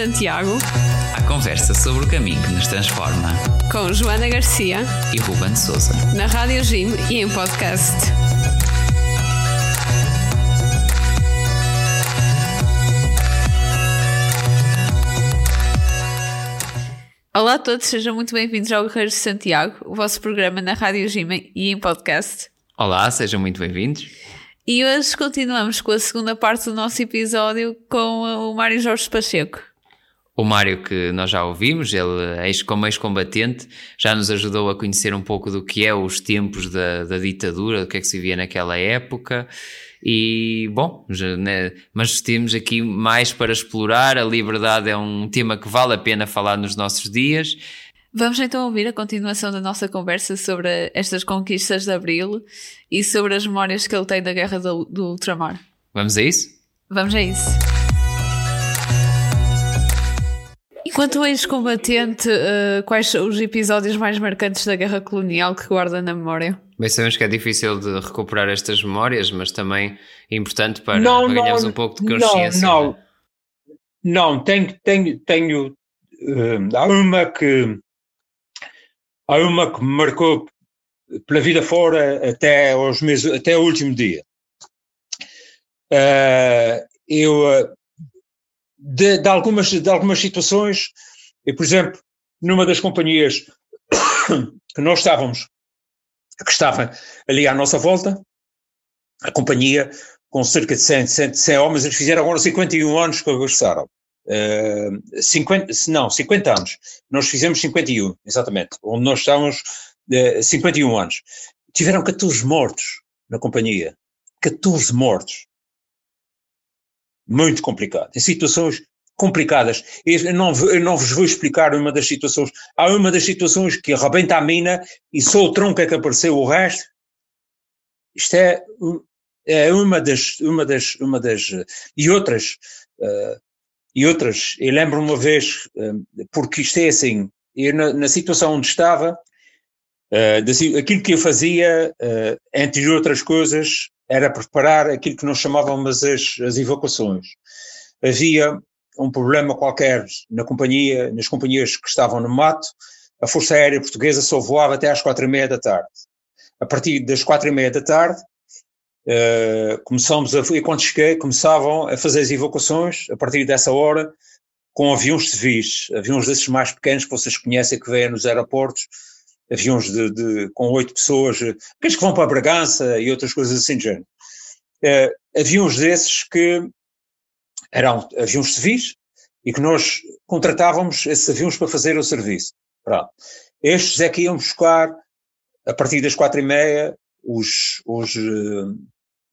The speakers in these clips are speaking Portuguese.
Santiago. À conversa sobre o caminho que nos transforma. Com Joana Garcia. E Ruben Souza. Na Rádio Jim e em podcast. Olá a todos, sejam muito bem-vindos ao Guerreiros de Santiago, o vosso programa na Rádio Gima e em podcast. Olá, sejam muito bem-vindos. E hoje continuamos com a segunda parte do nosso episódio com o Mário Jorge Pacheco. O Mário, que nós já ouvimos, ele, como ex-combatente, já nos ajudou a conhecer um pouco do que é os tempos da, da ditadura, do que é que se via naquela época. E, bom, já, né, mas temos aqui mais para explorar. A liberdade é um tema que vale a pena falar nos nossos dias. Vamos então ouvir a continuação da nossa conversa sobre estas conquistas de Abril e sobre as memórias que ele tem da Guerra do, do Ultramar. Vamos a isso? Vamos a isso. Enquanto ex-combatente, uh, quais são os episódios mais marcantes da guerra colonial que guarda na memória? Bem, sabemos que é difícil de recuperar estas memórias, mas também é importante para, não, para ganharmos um pouco de consciência. Não, não, não tenho, tenho, tenho uh, há uma que há uma que me marcou pela vida fora até aos meses, até o último dia. Uh, eu de, de, algumas, de algumas situações, e, por exemplo, numa das companhias que nós estávamos, que estava ali à nossa volta, a companhia com cerca de 100, 100, 100 homens, eles fizeram agora 51 anos que regressaram. Uh, 50, não, 50 anos. Nós fizemos 51, exatamente. Onde nós estávamos, uh, 51 anos. Tiveram 14 mortos na companhia. 14 mortos muito complicado. Em situações complicadas. Eu não, eu não vos vou explicar uma das situações. Há uma das situações que arrebenta a mina e só o tronco é que apareceu, o resto. Isto é, é uma das, uma das, uma das, e outras, uh, e outras. Eu lembro uma vez, uh, porque isto é assim, eu na, na situação onde estava, uh, aquilo que eu fazia, entre outras coisas, era preparar aquilo que nós chamávamos as, as evacuações. Havia um problema qualquer na companhia, nas companhias que estavam no mato, a Força Aérea Portuguesa só voava até às quatro e meia da tarde. A partir das quatro e meia da tarde, uh, começamos a, e quando cheguei, começavam a fazer as evacuações, a partir dessa hora, com aviões civis, aviões desses mais pequenos que vocês conhecem que vêm nos aeroportos, aviões de, de, com oito pessoas, aqueles que vão para Bragança e outras coisas assim de género. Uh, aviões desses que eram aviões civis e que nós contratávamos esses aviões para fazer o serviço. Pronto. Estes é que iam buscar, a partir das quatro e meia, os, os, uh,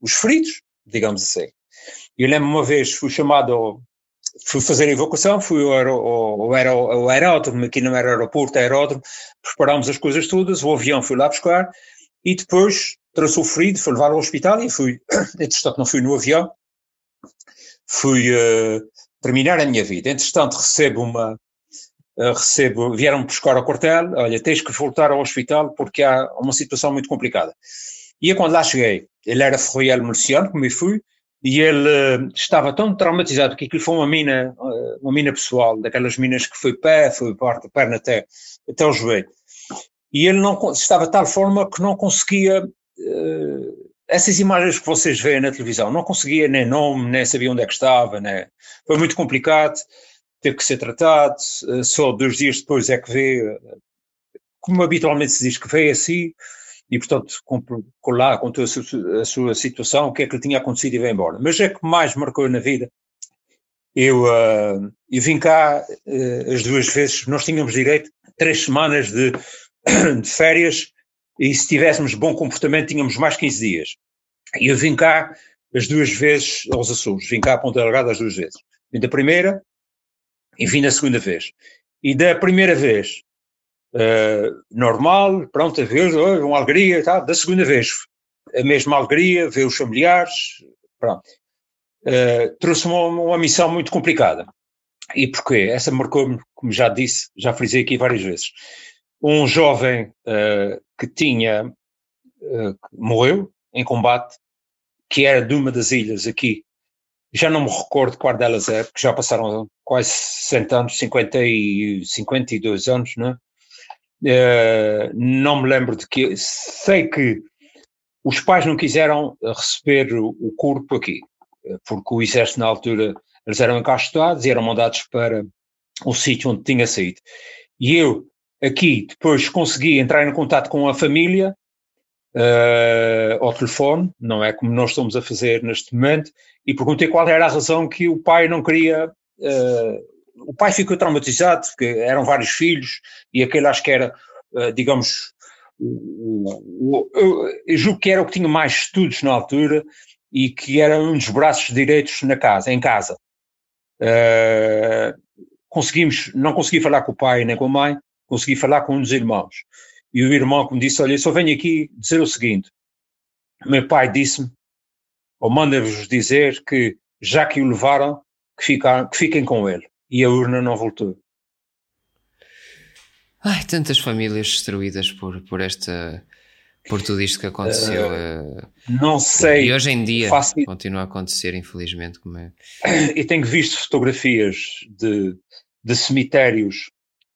os feridos, digamos assim. Eu lembro uma vez, fui chamado ao, fui fazer a evacuação, fui ao, ao, ao, aeródromo, aqui não era aeroporto, aeródromo, preparámos as coisas todas, o avião fui lá buscar e depois trouxe o ferido, fui levar ao hospital e fui, entretanto não fui no avião, fui uh, terminar a minha vida. Entretanto recebo uma, uh, recebo, vieram-me buscar ao quartel, olha, tens que voltar ao hospital porque há uma situação muito complicada. E é quando lá cheguei, ele era ferroviário miliciano, como eu fui, e ele uh, estava tão traumatizado que aquilo foi uma mina, uh, uma mina pessoal, daquelas minas que foi pé, foi parte, perna até, até o joelho. E ele não estava de tal forma que não conseguia uh, essas imagens que vocês veem na televisão, não conseguia nem nome, nem sabia onde é que estava, né? foi muito complicado, teve que ser tratado, só dois dias depois é que veio, como habitualmente se diz que veio assim, e, portanto, lá, contou a sua, a sua, situação, o que é que lhe tinha acontecido e veio embora. Mas é que mais marcou na vida. Eu, uh, eu vim cá uh, as duas vezes, nós tínhamos direito a três semanas de, de férias e se tivéssemos bom comportamento tínhamos mais 15 dias. E eu vim cá as duas vezes aos Açores, vim cá a Ponta Delgada as duas vezes. Vim da primeira e vim da segunda vez. E da primeira vez uh, normal, pronto, ver, uma alegria, da segunda vez, a mesma alegria, ver os familiares, pronto. Uh, Trouxe-me uma, uma, missão muito complicada. E porquê? Essa marcou-me, como já disse, já frisei aqui várias vezes. Um jovem uh, que tinha, morreu em combate, que era de uma das ilhas aqui, já não me recordo qual delas é, porque já passaram quase 60 anos, 50 e 52 anos, né? Uh, não me lembro de que. Sei que os pais não quiseram receber o, corpo aqui, porque o exército na altura, eles eram encastados e eram mandados para o sítio onde tinha saído. E eu, aqui, depois consegui entrar em contato com a família uh, ao telefone, não é como nós estamos a fazer neste momento, e perguntei qual era a razão que o pai não queria. O pai ficou traumatizado, porque eram vários filhos, e aquele acho que era, uh, digamos, o, o, eu, julgo que era o que tinha mais estudos na altura e que era um dos braços direitos na casa, em casa. Uh, conseguimos, não consegui falar com o pai nem com a mãe, consegui falar com um dos irmãos. E o irmão que me disse, olha, só venho aqui dizer o seguinte, meu pai disse-me, ou manda-vos dizer que já que o levaram, que, que fiquem com ele. E a urna não voltou. Ai, tantas famílias destruídas por, por esta por tudo isto que aconteceu. Uh, não sei. E hoje em dia faço... continua a acontecer, infelizmente. Como é. E tenho visto fotografias de, de cemitérios,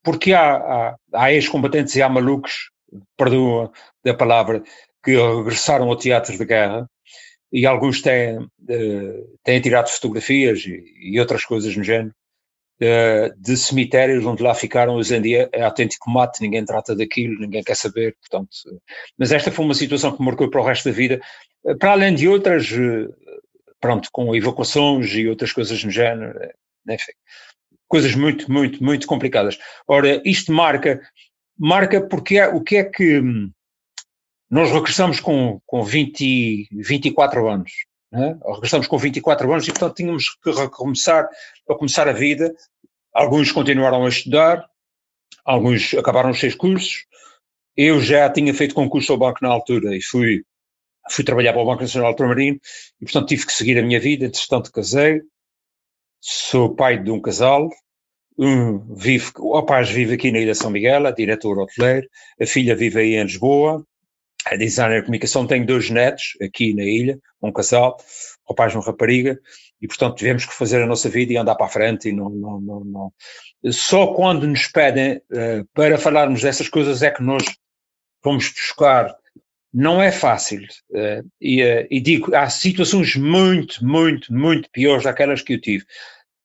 porque há, há, há ex-combatentes e há malucos, perdoa a palavra, que regressaram ao teatro de guerra e alguns têm, uh, têm tirado fotografias e, e outras coisas no género de cemitérios onde lá ficaram hoje em dia é autêntico mate, ninguém trata daquilo, ninguém quer saber, portanto. Mas esta foi uma situação que marcou para o resto da vida, uh, para além de outras, pronto, com evacuações e outras coisas no género, enfim, coisas muito, muito, muito complicadas. Ora, isto marca, marca porque é, o que é que hum, nós regressamos com, com 20, 24 anos, né? regressamos com 24 anos e, portanto, tínhamos que recomeçar, para começar a vida. Alguns continuaram a estudar, alguns acabaram os seus cursos. Eu já tinha feito concurso ao banco na altura e fui, fui trabalhar para o Banco Nacional Ultramarino e, portanto, tive que seguir a minha vida. Entretanto, casei, sou pai de um casal, um vive, o rapaz vive aqui na Ilha São Miguel, é diretor hoteleiro, a filha vive aí em Lisboa, a designer de comunicação, tenho dois netos aqui na ilha, um casal, um rapaz e uma rapariga, e portanto tivemos que fazer a nossa vida e andar para a frente e não, não, não, não. Só quando nos pedem uh, para falarmos dessas coisas é que nós vamos buscar. Não é fácil. Uh, e, uh, e digo, há situações muito, muito, muito piores daquelas que eu tive.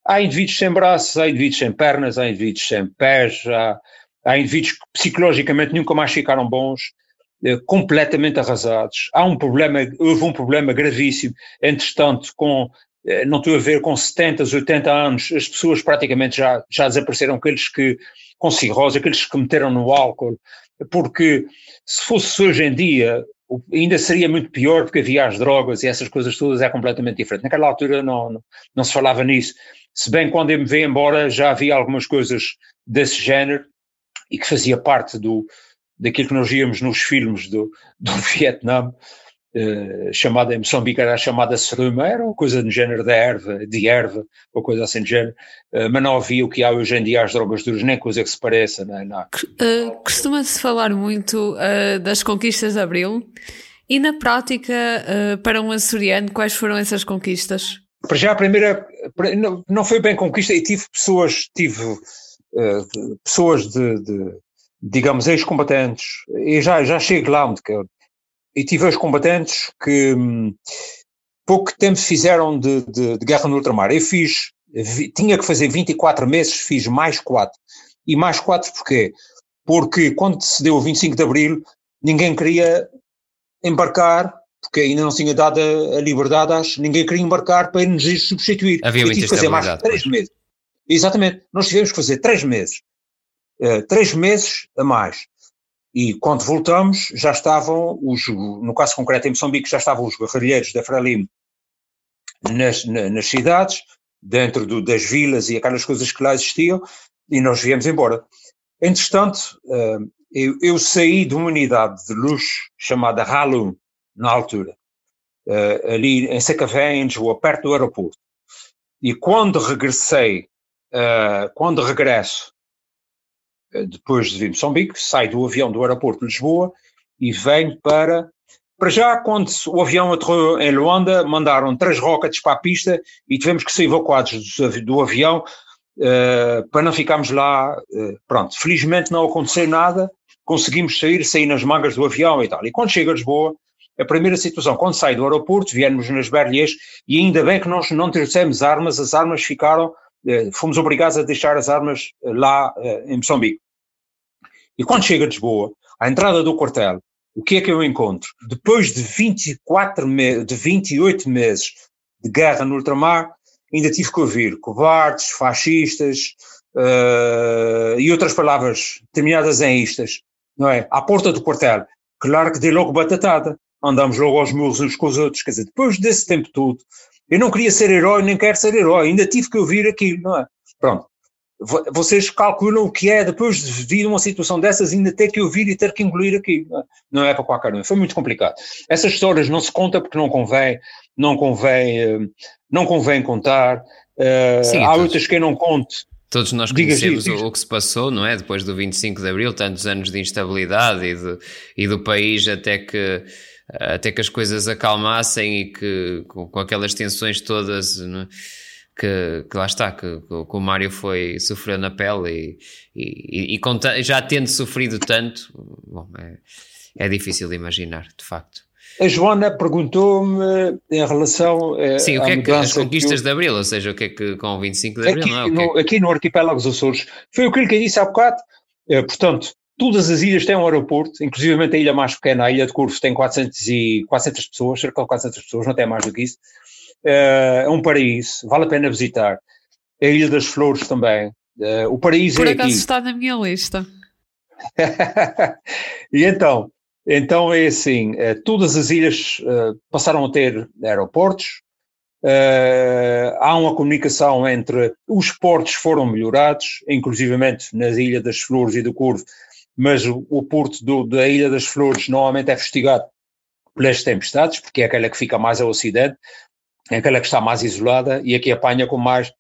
Há indivíduos sem braços, há indivíduos sem pernas, há indivíduos sem pés, há, há indivíduos que psicologicamente nunca mais ficaram bons. Eh, completamente arrasados. Há um problema, houve um problema gravíssimo, entretanto, com, eh, não estou a ver, com 70, 80 anos, as pessoas praticamente já, já desapareceram, aqueles que, com cirrose, aqueles que meteram no álcool, porque se fosse hoje em dia, ainda seria muito pior, porque havia as drogas e essas coisas todas, é completamente diferente. Naquela altura não, não, não se falava nisso, se bem quando eu me veio embora já havia algumas coisas desse género, e que fazia parte do, daquilo que nós víamos nos filmes do, do Vietnã, uh, chamada em Moçambique era chamada Seruma, era uma coisa do género da erva, de erva, ou coisa assim do género, uh, mas não havia o que há hoje em dia as drogas duras, nem coisa que se pareça. Não, não. Uh, Costuma-se falar muito das conquistas de Abril, e na prática, para um açoriano, quais foram essas conquistas? Para já a primeira, não, não foi bem conquista, e tive pessoas, tive pessoas de, de digamos, ex-combatentes, e já, já chego lá onde quero, e tive ex-combatentes que hum, pouco tempo fizeram de, de, de, guerra no ultramar. Eu fiz, vi, tinha que fazer 24 meses, fiz mais 4. E mais 4 porquê? Porque quando se deu o 25 de Abril, ninguém queria embarcar, porque ainda não tinha dado a, a liberdade, acho, ninguém queria embarcar para nos substituir. Havia muita tive que fazer mais 3 meses. Exatamente, nós tivemos que fazer 3 meses três meses a mais. E quando voltamos, já estavam os, no caso concreto em Moçambique, já estavam os guerrilheiros da Frelimo nas, na, nas cidades, dentro do, das vilas e aquelas coisas que lá existiam, e nós viemos embora. Entretanto, uh, eu, eu, saí de uma unidade de luxo chamada Halum, na altura, uh, ali em Sacavém, em perto do aeroporto. E quando regressei, quando regresso eh, depois de vir Moçambique, sai do avião do aeroporto de Lisboa e vem para. Para já, quando o avião aterrou em Luanda, mandaram três rockets para a pista e tivemos que ser evacuados do, avião uh, para não ficarmos lá. Uh, pronto, felizmente não aconteceu nada, conseguimos sair, sair nas mangas do avião e tal. E quando chega a Lisboa, a primeira situação, quando sai do aeroporto, viemos nas Berliers e ainda bem que nós não trouxemos armas, as armas ficaram, fomos obrigados a deixar as armas lá em Moçambique. E quando chega a Lisboa, à entrada do quartel, o que é que eu encontro? Depois de 24 meses, de 28 meses de guerra no ultramar, ainda tive que ouvir covardes, fascistas uh, e outras palavras terminadas em istas, não é? À porta do quartel. Claro que dei logo batatada. Andamos logo aos murros uns com os outros. Quer dizer, depois desse tempo todo, eu não queria ser herói, nem quero ser herói. Ainda tive que ouvir aquilo, não é? Pronto vocês calculam o que é depois de vir uma situação dessas ainda ter que ouvir e ter que engolir aqui. Não é para qualquer um. Foi muito complicado. Essas histórias não se contam porque não convém, não convém, eh, não convém contar. Uh, Sim, há todos, outras que não conte. Todos nós conhecemos diga, diga. o, que se passou, não é? Depois do 25 de Abril, tantos anos de instabilidade e, de, e do país até que até que as coisas acalmassem e que com, com aquelas tensões todas. Não é? que, que, lá está, que, que, o Mário foi, sofreu na pele e, e, e já tendo sofrido tanto, bom, é, é difícil de imaginar, de facto. A Joana perguntou-me em relação a. Sim, o que é que as conquistas de Abril, ou seja, o que é que com o 25 de Abril, aqui, não é? No, é aqui no arquipélago dos Açores, foi aquilo que eu disse há bocado, é, portanto, todas as ilhas têm um aeroporto, inclusive a ilha mais pequena, a ilha de Curvo, tem 400, e, 400 pessoas, cerca de 400 pessoas, não tem mais do que isso. Eh, é um paraíso, vale a pena visitar. A Ilha das Flores também. Uh, o paraíso Por é acaso aqui. está na minha lista. e então, então é assim, uh, todas as ilhas uh, passaram a ter aeroportos, há uma comunicação entre os portos foram melhorados, inclusivamente nas Ilhas das Flores e do Curvo, mas o, o porto do, da Ilha das Flores normalmente é fustigado pelas tempestades, porque é aquela que fica mais ao ocidente, é aquela que está mais isolada e aqui apanha com mais,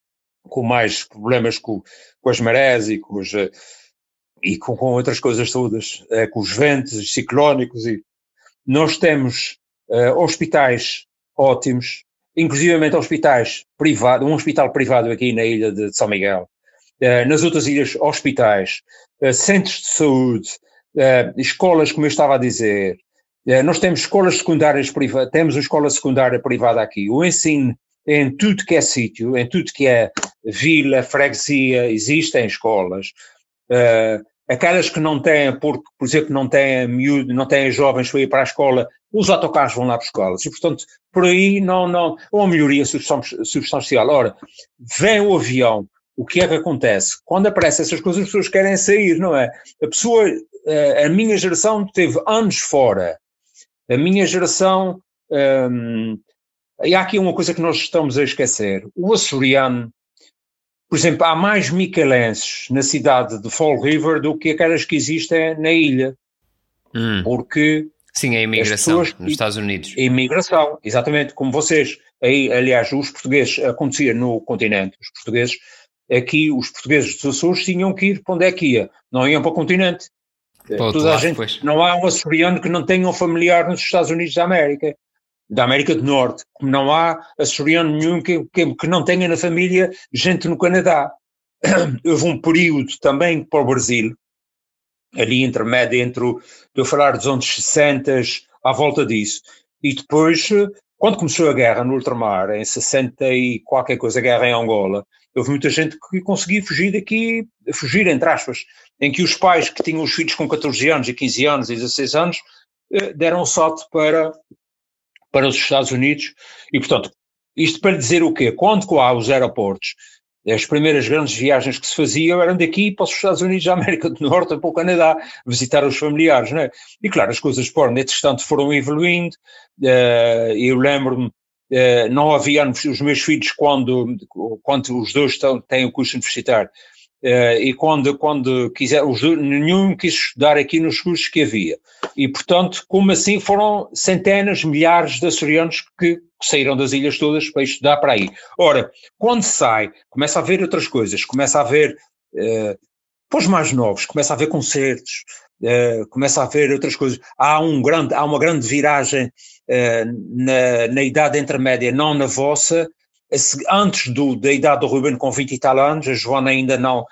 com mais problemas com, com as marés e com, os, eh, e com, com outras coisas todas, é, com os ventos ciclónicos. E nós temos uh, hospitais ótimos, inclusivamente hospitais privados, um hospital privado aqui na ilha de São Miguel, nas outras ilhas hospitais, uh, centros de saúde, escolas, como eu estava a dizer, nós temos escolas secundárias privadas, temos uma escola secundária privada aqui. O ensino em tudo que é sítio, em tudo que é vila, freguesia, existem escolas. Aquelas que não têm, porque, por exemplo, não têm miúdo, não têm jovens para ir para a escola, os autocarros vão lá para escolas. E, portanto, por aí não, não, uma melhoria substancial. Ora, vem o avião, o que é que acontece? Quando aparecem essas coisas, as pessoas querem sair, não é? A pessoa, eh, a minha geração teve anos fora, a minha geração. Um, e há aqui uma coisa que nós estamos a esquecer. O açoriano, por exemplo, há mais micalenses na cidade de Fall River do que aquelas que existem na ilha. Hum. Porque. Sim, a imigração pessoas, nos Estados Unidos. A imigração, exatamente, como vocês. Aí, aliás, os portugueses, acontecia no continente, os portugueses, aqui, os portugueses dos Açores tinham que ir para onde é que ia? Não iam para o continente, Toda a gente, pois. não há um açoriano que não tenha um familiar nos Estados Unidos da América, da América do Norte, como não há açoriano nenhum que, que, que não tenha na família gente no Canadá. Houve um período também para o Brasil, ali intermédio entre, o, eu falar dos anos 60, à volta disso, e depois, quando começou a guerra no ultramar, em 60 e qualquer coisa, a guerra em Angola, houve muita gente que conseguia fugir daqui, fugir entre aspas, em que os pais que tinham os filhos com 14 anos e 15 anos e 16 anos eh, deram um salto para, para os Estados Unidos e, portanto, isto para dizer o quê? Quando há os aeroportos, as primeiras grandes viagens que se faziam eram daqui para os Estados Unidos da América do Norte, para o Canadá, visitar os familiares, não é? E claro, as coisas foram, entretanto, foram evoluindo, uh, eu lembro-me, não havia, os meus filhos, quando, quando os dois estão, têm o curso universitário, Uh, e quando, quando quiser, os, nenhum quis estudar aqui nos cursos que havia. E, portanto, como assim foram centenas, milhares de açorianos que, saíram das ilhas todas para estudar para aí. Ora, quando sai, começa a haver outras coisas, começa a haver, uh, os mais novos, começa a haver concertos, uh, começa a haver outras coisas. Há, um grande, há uma grande viragem uh, na, na idade intermédia, não na vossa, antes do, da idade do Ruben com 20 e tal anos, a Joana ainda não.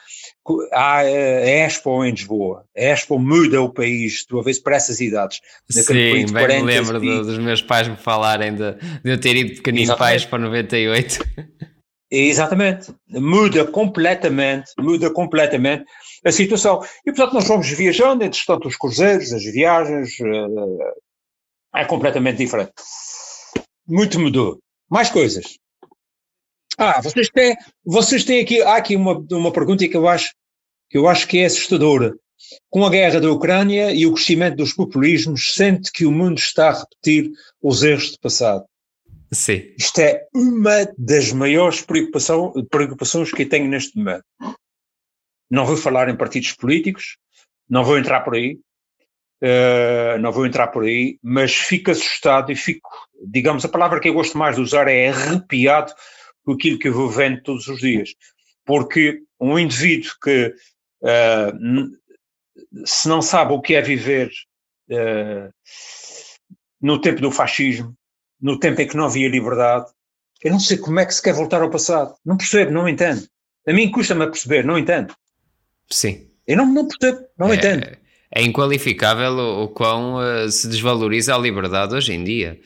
Há a Expo em Lisboa. A Expo muda o país, tu a vez para essas idades. Sim, bem me lembro e... dos meus pais me falarem de, de eu ter ido pequenino Exatamente. pais para 98. Exatamente. Muda completamente, muda completamente a situação. E, portanto, nós vamos viajando, entretanto, os cruzeiros, as viagens, eh, é completamente diferente. Muito mudou. Mais coisas. Ah, vocês têm, vocês têm aqui, há aqui uma, uma pergunta que eu acho que eu acho que é assustadora. Com a guerra da Ucrânia e o crescimento dos populismos, sente que o mundo está a repetir os erros do passado. Sim. Isto é uma das maiores preocupação, preocupações que tenho neste momento. Não vou falar em partidos políticos, não vou entrar por aí, uh, não vou entrar por aí, mas fico assustado e fico, digamos, a palavra que eu gosto mais de usar é arrepiado com aquilo que eu vou vendo todos os dias. Porque um indivíduo que uh, se não sabe o que é viver uh, no tempo do fascismo, no tempo em que não havia liberdade, eu não sei como é que se quer voltar ao passado. Não percebo, não entendo. A mim custa-me a perceber, não entendo. Sim. Eu não, não percebo, não é, entendo. É inqualificável o, o quão uh, se desvaloriza a liberdade hoje em dia.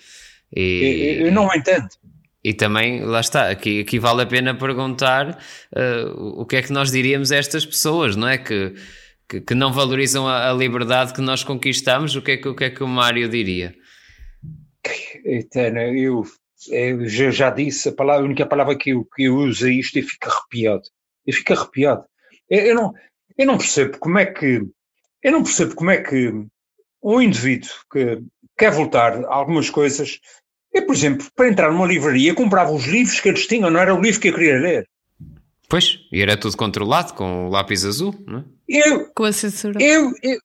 E, eu, eu não entendo. E também, lá está, aqui, aqui vale a pena perguntar uh, o que é que nós diríamos a estas pessoas, não é? Que, que, que não valorizam a, a, liberdade que nós conquistamos, o que é que o, que é que o Mário diria? Eterna, eu, eu já, já, disse, a, palavra, a única palavra que eu, que eu uso é isto e fico arrepiado. Eu fico arrepiado. Eu, eu, não, eu não percebo como é que. Eu não percebo como é que um indivíduo que quer voltar a algumas coisas eu, por exemplo, para entrar numa livraria, comprava os livros que eles tinham, não era o livro que eu queria ler. Pois, e era tudo controlado com o lápis azul, não é? Eu, com a censura. Eu, eu,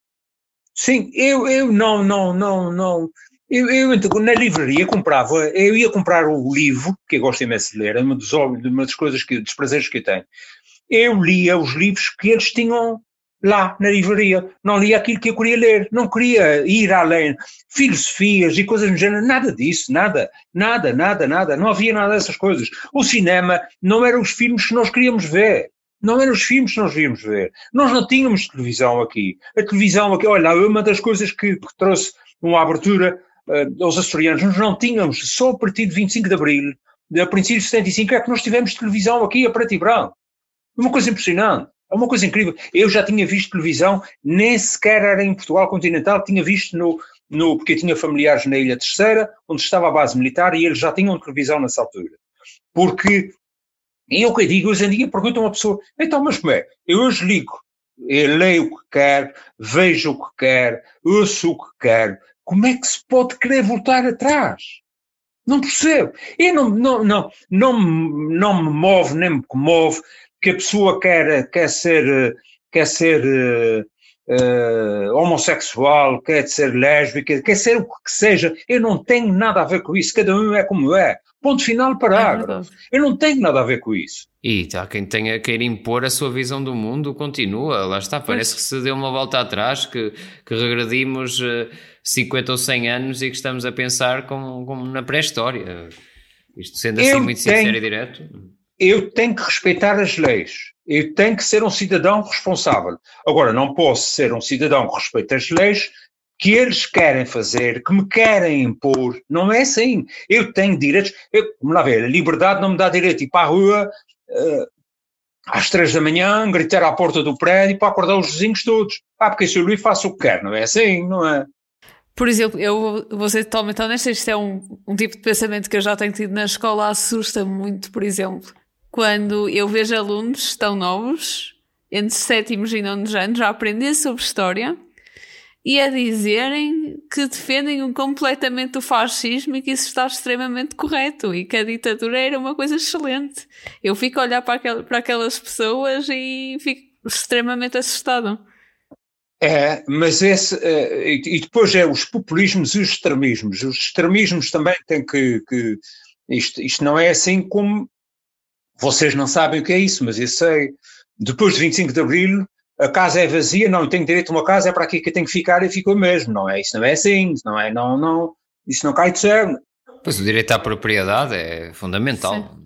sim, eu, eu não, não, não, não. Eu, eu na livraria comprava, eu ia comprar o livro, que eu gosto imenso de ler, é uma, dos, uma das coisas que, dos prazeres que eu tenho. Eu lia os livros que eles tinham lá na livraria. Não lia aquilo que eu queria ler, não queria ir além. Filosofias e coisas do género, nada disso, nada, nada, nada, nada. Não havia nada dessas coisas. O cinema não eram os filmes que nós queríamos ver. Não eram os filmes que nós víamos ver. Nós não tínhamos televisão aqui. A televisão aqui, olha, uma das coisas que, que trouxe uma abertura uh, aos açorianos, nós não tínhamos, só a partir de 25 de Abril, a princípio de 75, é que nós tivemos televisão aqui a preto e branco. Uma coisa impressionante. É uma coisa incrível. Eu já tinha visto televisão, nem sequer era em Portugal continental, tinha visto no, no porque tinha familiares na Ilha Terceira, onde estava a base militar, e eles já tinham televisão nessa altura. Porque, e eu que digo, hoje em dia pergunta uma pessoa, então, mas como é? Eu hoje ligo, eu leio o que quero, vejo o que quero, ouço o que quero, como é que se pode querer voltar atrás? Não percebo. Eu não, não, não, não, não me move, nem me comove que a pessoa quer, quer ser, quer ser uh, homossexual, quer ser lésbica, quer ser o que seja, eu não tenho nada a ver com isso, cada um é como é. Ponto final, parágrafo. É eu não tenho nada a ver com isso. E tá, quem tenha querer impor a sua visão do mundo continua, lá está, parece que se deu uma volta atrás, que, que regredimos uh, 50 ou 100 anos e que estamos a pensar como, como na pré-história. Isto sendo assim eu muito tenho... sincero e direto eu tenho que respeitar as leis. Eu tenho que ser um cidadão responsável. Agora, não posso ser um cidadão que respeita as leis que eles querem fazer, que me querem impor. Não é assim. Eu tenho direitos. Eu, vamos lá ver, a liberdade não me dá direito de ir para a rua uh, às três da manhã, gritar à porta do prédio para acordar os vizinhos todos. Ah, porque se eu lhe faço o que quer, não é assim, não é? Por exemplo, eu vou ser totalmente honesta, isto é um, um tipo de pensamento que eu já tenho tido na escola, assusta muito, por exemplo quando eu vejo alunos tão novos, entre sétimos e nonos anos, a aprender sobre história e a dizerem que defendem completamente o fascismo e que isso está extremamente correto e que a ditadura era uma coisa excelente. Eu fico a olhar para, aquel, para aquelas pessoas e fico extremamente assustado. É, mas esse, uh, e, depois é os populismos e os extremismos. Os extremismos também têm que, que isto, isto não é assim como vocês não sabem o que é isso, mas eu sei. Depois de 25 de Abril, a casa é vazia, não, tenho direito a uma casa, é para aqui que eu tenho que ficar e fico mesmo. Não é, isso não é assim, não é, não, não, isso não cai de céu. Pois o direito à propriedade é fundamental. Sim.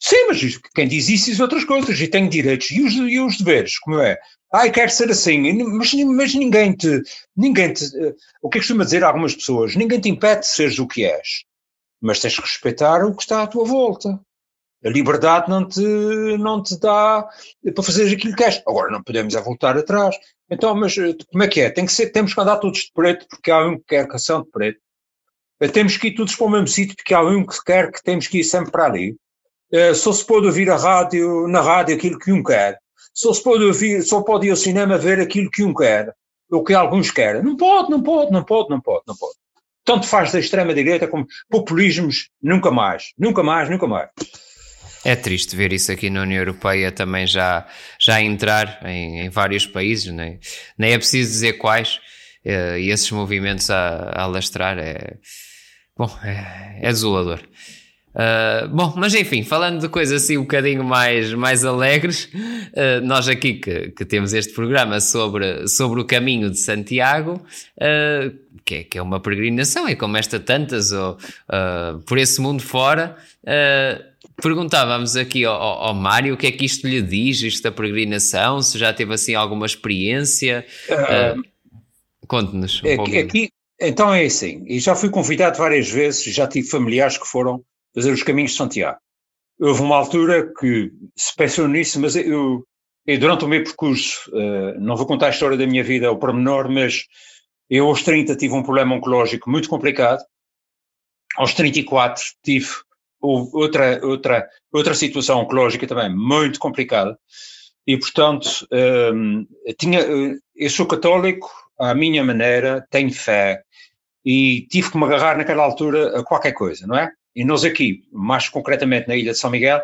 Sim, mas quem diz isso diz outras coisas e tem direitos e os, e os deveres, como é? Ai, quer ser assim, mas, mas ninguém te, ninguém te, uh, o que é que costuma dizer a algumas pessoas? Ninguém te impede de seres o que és, mas tens que respeitar o que está à tua volta. A liberdade não te, não te dá para fazer aquilo que és. Agora não podemos é voltar atrás. Então, mas eh, como é que é? Tem que ser, temos que andar todos de preto porque há um que quer canção de preto. Eh, temos que ir todos para o mesmo sítio porque há um que quer que temos que ir sempre para ali. Só se pode ouvir a rádio, na rádio aquilo que um quer. Só se pode ouvir, só pode ir ao cinema ver aquilo que um quer. O que alguns querem. Não pode, não pode, não pode, não pode, não pode. Tanto faz da extrema-direita como populismos, nunca mais, nunca mais, nunca mais. É triste ver isso aqui na União Europeia também já, já entrar em, em vários países, nem, nem é preciso dizer quais, uh, e esses movimentos a, a é, bom, é, é desolador. Uh, bom, mas enfim, falando de coisas assim um bocadinho mais, mais alegres, uh, nós aqui que, que, temos este programa sobre, sobre o caminho de Santiago, uh, que, é, que é uma peregrinação, e como esta tantas, ou, por esse mundo fora, perguntávamos aqui ao, ao, Mário o que é que isto lhe diz, isto da peregrinação, se já teve assim alguma experiência. Conte-nos um é, pouquinho. Aqui, então é assim, e já fui convidado várias vezes, já tive familiares que foram fazer os caminhos de Santiago. Houve uma altura que se pensou nisso, mas eu, eu durante o meu percurso, uh, não vou contar a história da minha vida ao pormenor, mas eu aos 30 tive um problema oncológico muito complicado, aos 34 tive outra, outra, outra situação oncológica também muito complicada, e portanto, um, ehm, tinha, eu sou católico à minha maneira, tenho fé, e tive que me agarrar naquela altura a qualquer coisa, não é? E nós aqui, mais concretamente na ilha de São Miguel,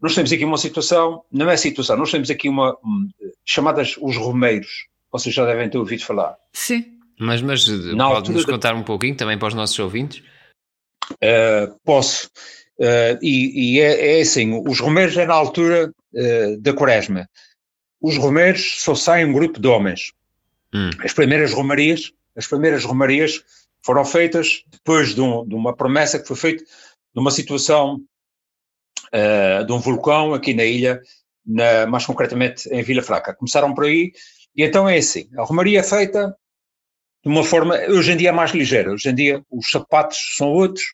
nós temos aqui uma situação, não é situação, nós temos aqui uma, um, chamadas os romeiros, vocês já devem ter ouvido falar. Sim. Mas, mas pode-nos contar um pouquinho também para os nossos ouvintes? Uh, posso. Uh, e, e é, é, assim, os romeiros é na altura uh, da quaresma. Os romeiros só saem um grupo de homens. Hum. As primeiras romarias, as primeiras romarias foram feitas depois de, um, de uma promessa que foi feita de uma situação uh, de um vulcão aqui na ilha, na, mais concretamente em Vila Fraca. Começaram por aí, e então é assim, a romaria é feita de uma forma, hoje em dia é mais ligeira, hoje em dia os sapatos são outros,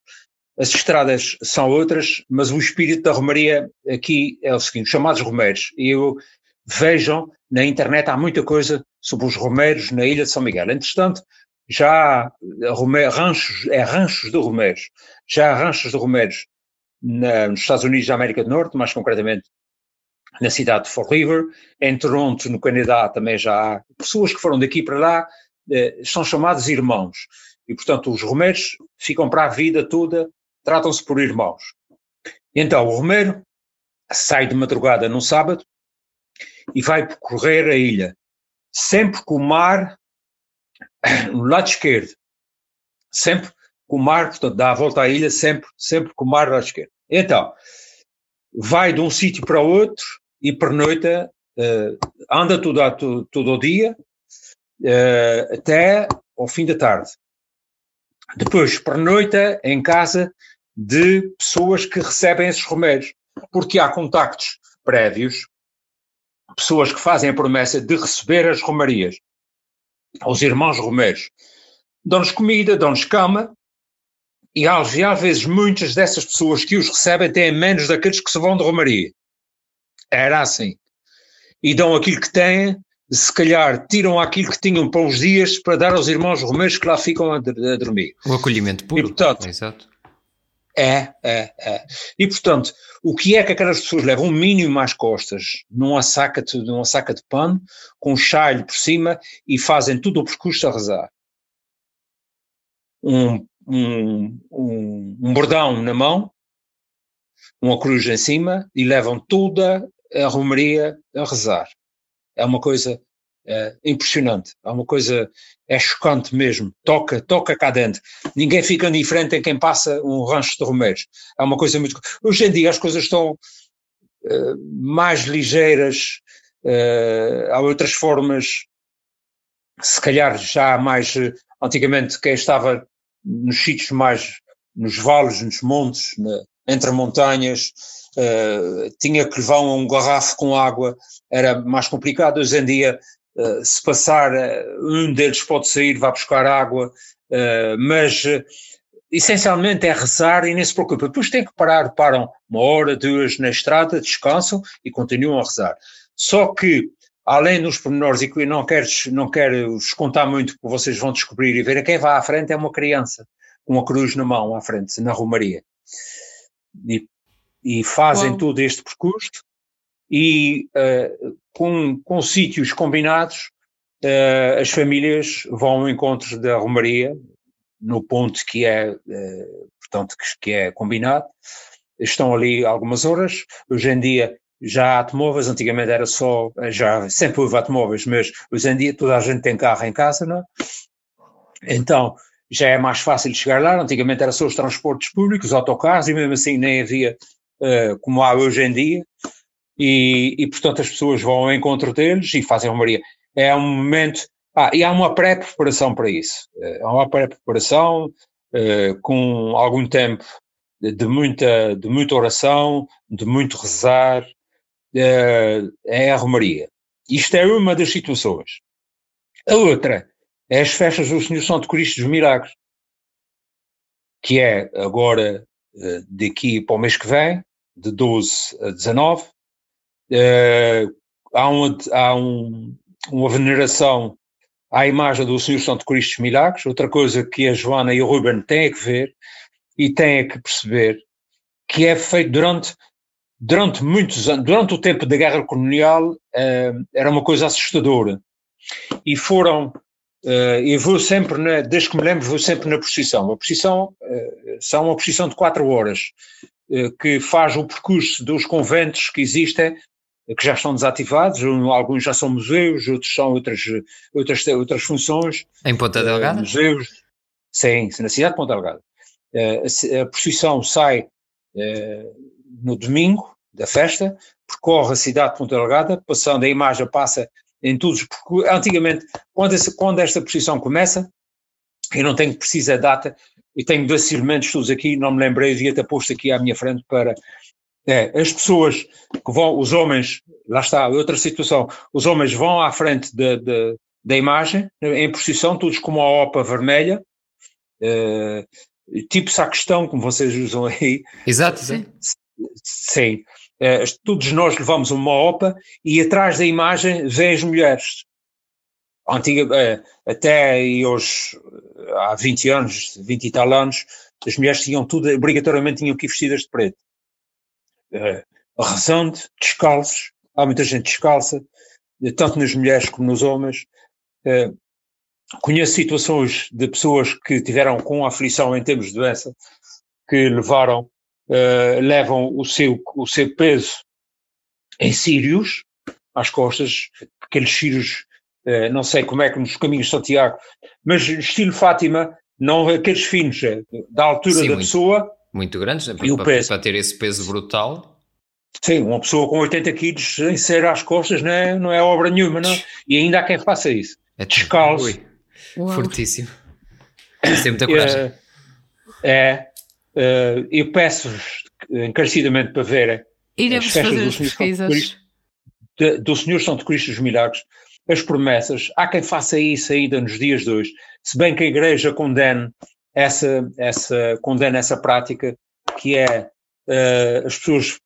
as estradas são outras, mas o espírito da romaria aqui é o seguinte, chamados romeiros, e eu, vejam, na internet há muita coisa sobre os romeiros na ilha de São Miguel. Entretanto, já há ranchos, é ranchos de romeiros, já há ranchos de romeiros na, nos Estados Unidos da América do Norte, mais concretamente na cidade de Fall River, em Toronto, no Canadá, também já há pessoas que foram daqui para lá, eh, são chamados irmãos, e portanto os romeiros ficam para a vida toda, tratam-se por irmãos. Então o romeiro sai de madrugada num sábado e vai percorrer a ilha, sempre com o mar no lado esquerdo, sempre com o mar, portanto, dá a volta à ilha, sempre, sempre com o mar no lado esquerdo. Então, vai de um sítio para outro e pernoita, uh, anda todo, todo, o dia, uh, até ao fim da tarde. Depois, pernoita em casa de pessoas que recebem esses romeiros, porque há contactos prévios, pessoas que fazem a promessa de receber as romarias aos irmãos romeiros. Dão-nos comida, dão-nos cama, e às, vezes muitas dessas pessoas que os recebem têm menos daqueles que se vão de Romaria. Era assim. E dão aquilo que têm, se calhar tiram aquilo que tinham para os dias para dar aos irmãos romeiros que lá ficam a, a dormir. O acolhimento puro. E, portanto, Exato. É, é, é. E portanto, o que é que aquelas pessoas levam? Um mínimo às costas, numa saca de, numa saca de pano, com um chale por cima e fazem todo o percurso a rezar. Um, um, um, um bordão na mão, uma cruz em cima e levam toda a romaria a rezar. É uma coisa é impressionante, é uma coisa, é chocante mesmo, toca, toca cá dentro. Ninguém fica indiferente em quem passa um rancho de romeiros. É uma coisa muito. Hoje em dia as coisas estão uh, mais ligeiras, uh, há outras formas, se calhar já mais. Uh, antigamente, quem estava nos sítios mais. nos vales, nos montes, na, entre montanhas, uh, tinha que levar um garrafo com água, era mais complicado. Hoje em dia, uh, se passar, um deles pode sair, vai buscar água, mas essencialmente é rezar e nem se preocupa. Depois tem que parar, param uma hora, duas na estrada, descansam e continuam a rezar. Só que, além dos pormenores, e que não quero, não quero vos contar muito, porque vocês vão descobrir e ver, quem vai à frente é uma criança, com uma cruz na mão à frente, na Romaria. E, e fazem Bom. todo este percurso e uh, com, com sítios combinados, uh, as famílias vão ao encontro da Romaria, no ponto que é, uh, portanto, que, que é combinado, estão ali algumas horas, hoje em dia já há automóveis, antigamente era só, já sempre houve automóveis, mas hoje em dia toda a gente tem carro em casa, não é? Então, já é mais fácil chegar lá, antigamente era só os transportes públicos, os autocarros, e mesmo assim nem havia uh, como há hoje em dia, e, e, portanto as pessoas vão ao encontro deles e fazem uma Maria. É um momento, ah, e há uma pré-preparação para isso, uh, há uma pré-preparação uh, com algum tempo de, muita, de muita oração, de muito rezar, é a Romaria. Isto é uma das situações. A outra é as festas do Senhor Santo Cristo dos Milagres, que é agora eh, daqui para o mês que vem, de 12 a 19. Eh, há uma, há um, uma veneração à imagem do Senhor Santo Cristo dos Milagres, outra coisa que a Joana e o Ruben têm que ver e têm que perceber, que é feito durante durante muitos anos, durante o tempo da guerra colonial, uh, era uma coisa assustadora. E foram, uh, eu vou sempre, na, desde que me lembro, vou sempre na procissão. A procissão uh, são uma procissão de quatro horas, que faz o percurso dos conventos que existem, que já estão desativados, alguns já são museus, outros são outras, outras, outras funções. Em Ponta Delgada? museus, sim, na cidade de Ponta Delgada. a, a procissão sai no domingo da festa, percorre a cidade de Ponta Delgada, passando a imagem, passa em todos, porque antigamente, quando, essa, quando esta procissão começa, eu não tenho precisa data, e tenho dois elementos todos aqui, não me lembrei, devia ter posto aqui à minha frente para é, as pessoas que vão, os homens, lá está, outra situação, os homens vão à frente da, da, da imagem, em procissão, todos com uma opa vermelha, é, tipo sacristão, como vocês usam aí. Exato, sim. Sim. Uh, todos nós levamos uma OPA e atrás da imagem vêm as mulheres. Antiga, uh, até hoje, há 20 anos, 20 e tal anos, as mulheres tinham tudo, obrigatoriamente tinham que ir vestidas de preto. Uh, rezando, descalços, há muita gente descalça, tanto nas mulheres como nos homens. Uh, conheço situações de pessoas que tiveram com aflição em termos de doença, que levaram uh, levam o seu, o seu peso em sírios às costas, aqueles sírios, não sei como é que nos caminhos de Santiago, mas estilo Fátima, não aqueles finos, da altura Sim, da muito, pessoa. Muito grandes, né? para, para, para, ter esse peso brutal. Sim, uma pessoa com 80 quilos em ser às costas não é, não é obra nenhuma, não? E ainda há quem faça isso. É descalço. Fortíssimo. Isso tem muita coragem. É, é, Uh, eu peço-vos encarecidamente para verem Iremos as festas do Senhor, Cristo, de, do Senhor Santo Cristo dos Milagres, as promessas. Há quem faça isso ainda nos dias de hoje, se bem que a Igreja condene essa, essa, condena essa prática, que é uh, as pessoas.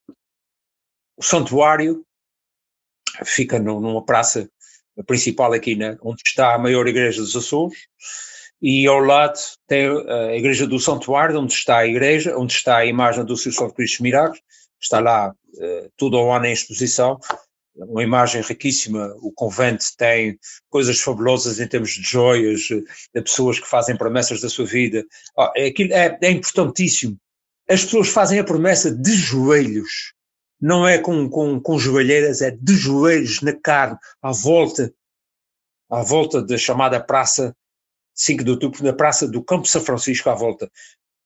O santuário fica no, numa praça principal aqui, né, onde está a maior igreja dos Açores, e ao lado tem a igreja do Santuário, onde está a igreja, onde está a imagem do Senhor Santo Cristo Milagres, está lá uh, tudo ao ano em exposição, uma imagem riquíssima, o convento tem coisas fabulosas em termos de joias, de pessoas que fazem promessas da sua vida, ah, é, é, é importantíssimo, as pessoas fazem a promessa de joelhos, não é com, com, com joelheiras, é de joelhos na carne, à volta, à volta da chamada praça 5 de outubro, na Praça do Campo São Francisco, à volta.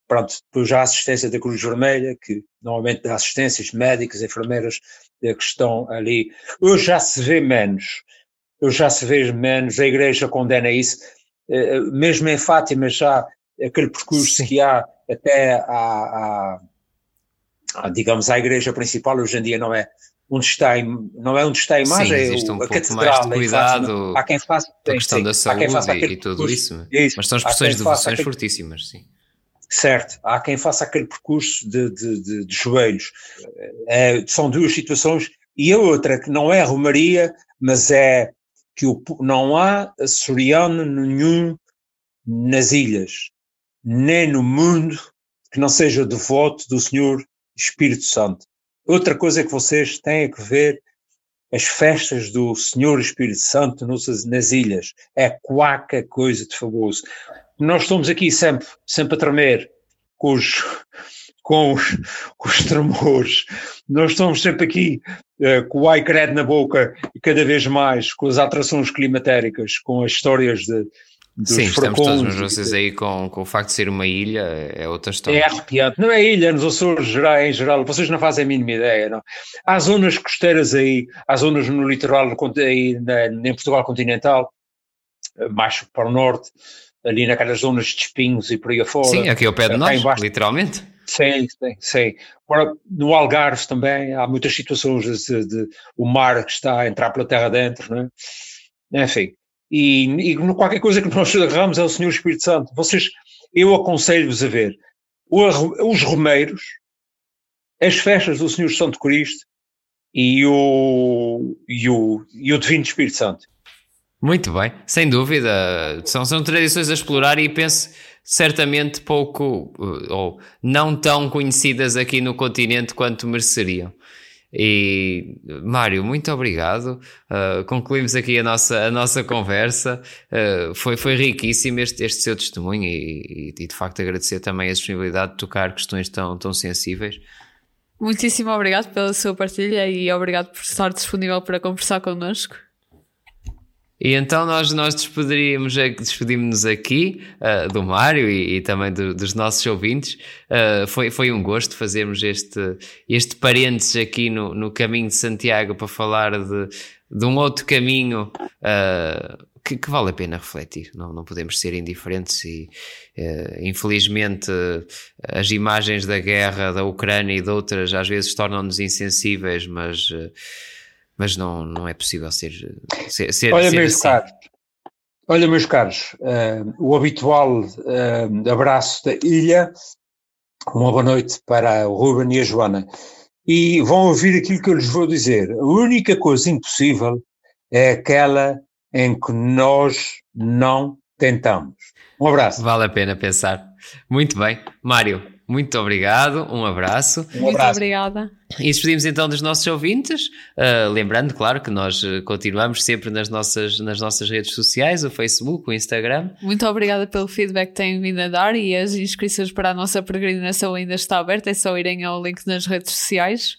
Pronto, depois já a assistência da Cruz Vermelha, que normalmente dá assistências médicas, enfermeiras eh, que estão ali. Hoje já se vê menos, hoje já se vê menos, a Igreja condena isso, eh, eh, mesmo em Fátima já aquele percurso Sim. que há até à, à, digamos, à igreja principal, hoje em dia não é onde está, não é onde está a imagem, Sim, é um a catedral. Mais de cuidado há quem faça a questão sim, da saúde e, tudo percurso, isso, isso, mas são expressões de devoções fortíssimas, sim. Certo, há quem faça aquele percurso de, de, de, de joelhos. É, são duas situações, e a outra que não é Romaria, mas é que o, não há açoriano nenhum nas ilhas, nem no mundo, que não seja devoto do Senhor Espírito Santo. Outra coisa que vocês têm que ver as festas do Senhor Espírito Santo nas ilhas. É qualquer coisa de famoso. Nós estamos aqui sempre, sempre a tremer com os, com os, com os tremores. Nós estamos sempre aqui uh, com o ai credo na boca e cada vez mais com as atrações climatéricas, com as histórias de, Sim, estamos todos nos vocês aí com, com o facto de ser uma ilha, é outra história. É arrepiante, não é ilha, nos Açores em geral, vocês não fazem a mínima ideia, não. Há zonas costeiras aí, há zonas no litoral, aí na, em Portugal continental, mais para o norte, ali naquelas zonas de espinhos e por aí afora. Sim, aqui ao pé de nós, embaixo, literalmente. Sim, sim, sim. Agora, no Algarve também há muitas situações de, de, o mar que está a entrar pela terra dentro, não é? Enfim, e, e qualquer coisa que nós agarramos é o Senhor Espírito Santo. Vocês, eu aconselho-vos a ver os romeiros, as festas do Senhor Santo Cristo e o, e o, e o Divino Espírito Santo. Muito bem, sem dúvida. São, são tradições a explorar e penso certamente pouco ou não tão conhecidas aqui no continente quanto mereceriam. E Mário, muito obrigado. Uh, concluímos aqui a nossa, a nossa conversa. Uh, foi, foi riquíssimo este, este seu testemunho e, e, e, de facto agradecer também a disponibilidade de tocar questões tão, tão sensíveis. Muitíssimo obrigado pela sua partilha e obrigado por estar disponível para conversar connosco. E então nós, nós despediríamos, despedimos-nos aqui uh, do Mário e, e também do, dos nossos ouvintes. Uh, foi, foi um gosto fazermos este, este parênteses aqui no, no caminho de Santiago para falar de, de um outro caminho uh, que, que, vale a pena refletir. Não, não podemos ser indiferentes e, infelizmente, as imagens da guerra da Ucrânia e de outras às vezes tornam-nos insensíveis, mas mas não, não é possível ser, ser, ser Olha, ser meus assim. caros, olha, meus caros, uh, o habitual uh, abraço da ilha, uma boa noite para o Ruben e a Joana. E vão ouvir aquilo que eu lhes vou dizer. A única coisa impossível é aquela em que nós não tentamos. Um abraço. Vale a pena pensar. Muito bem. Mário, muito obrigado, um abraço. Um Muito obrigada. E despedimos então dos nossos ouvintes, uh, lembrando, claro, que nós continuamos sempre nas nossas, nas nossas redes sociais, o Facebook, o Instagram. Muito obrigada pelo feedback que têm vindo a dar e as inscrições para a nossa peregrinação ainda está aberta, é só irem ao link nas redes sociais.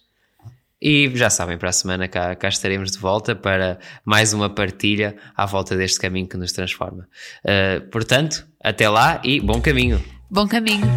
E já sabem, para a semana cá, cá estaremos de volta para mais uma partilha à volta deste caminho que nos transforma. Uh, portanto, até lá e bom caminho. Bom caminho.